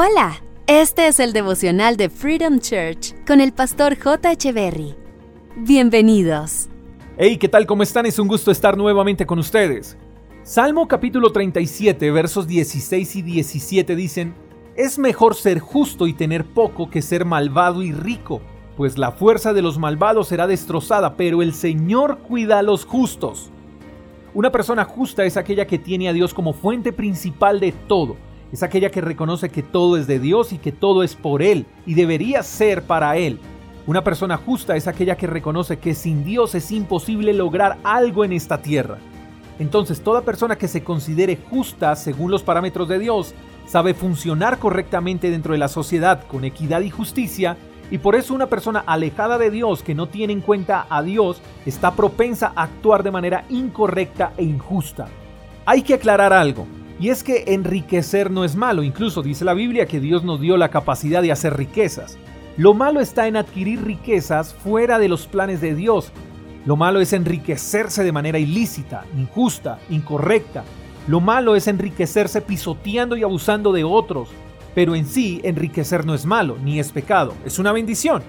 Hola, este es el devocional de Freedom Church con el pastor J. Echeverry. Bienvenidos. Hey, ¿qué tal? ¿Cómo están? Es un gusto estar nuevamente con ustedes. Salmo capítulo 37, versos 16 y 17 dicen, Es mejor ser justo y tener poco que ser malvado y rico, pues la fuerza de los malvados será destrozada, pero el Señor cuida a los justos. Una persona justa es aquella que tiene a Dios como fuente principal de todo es aquella que reconoce que todo es de Dios y que todo es por Él y debería ser para Él. Una persona justa es aquella que reconoce que sin Dios es imposible lograr algo en esta tierra. Entonces toda persona que se considere justa según los parámetros de Dios sabe funcionar correctamente dentro de la sociedad con equidad y justicia y por eso una persona alejada de Dios que no tiene en cuenta a Dios está propensa a actuar de manera incorrecta e injusta. Hay que aclarar algo. Y es que enriquecer no es malo, incluso dice la Biblia que Dios nos dio la capacidad de hacer riquezas. Lo malo está en adquirir riquezas fuera de los planes de Dios. Lo malo es enriquecerse de manera ilícita, injusta, incorrecta. Lo malo es enriquecerse pisoteando y abusando de otros. Pero en sí, enriquecer no es malo, ni es pecado, es una bendición.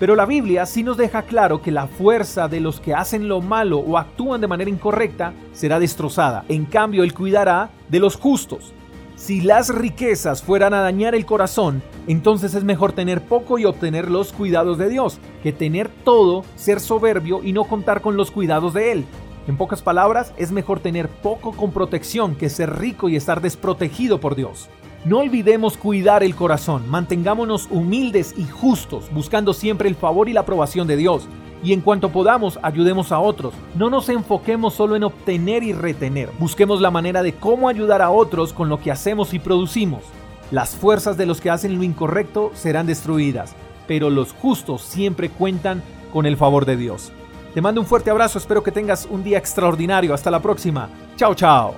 Pero la Biblia sí nos deja claro que la fuerza de los que hacen lo malo o actúan de manera incorrecta será destrozada. En cambio, Él cuidará de los justos. Si las riquezas fueran a dañar el corazón, entonces es mejor tener poco y obtener los cuidados de Dios, que tener todo, ser soberbio y no contar con los cuidados de Él. En pocas palabras, es mejor tener poco con protección que ser rico y estar desprotegido por Dios. No olvidemos cuidar el corazón, mantengámonos humildes y justos, buscando siempre el favor y la aprobación de Dios. Y en cuanto podamos, ayudemos a otros. No nos enfoquemos solo en obtener y retener. Busquemos la manera de cómo ayudar a otros con lo que hacemos y producimos. Las fuerzas de los que hacen lo incorrecto serán destruidas, pero los justos siempre cuentan con el favor de Dios. Te mando un fuerte abrazo, espero que tengas un día extraordinario. Hasta la próxima. Chao, chao.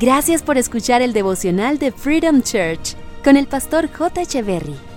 Gracias por escuchar el devocional de Freedom Church con el pastor J. Echeverry.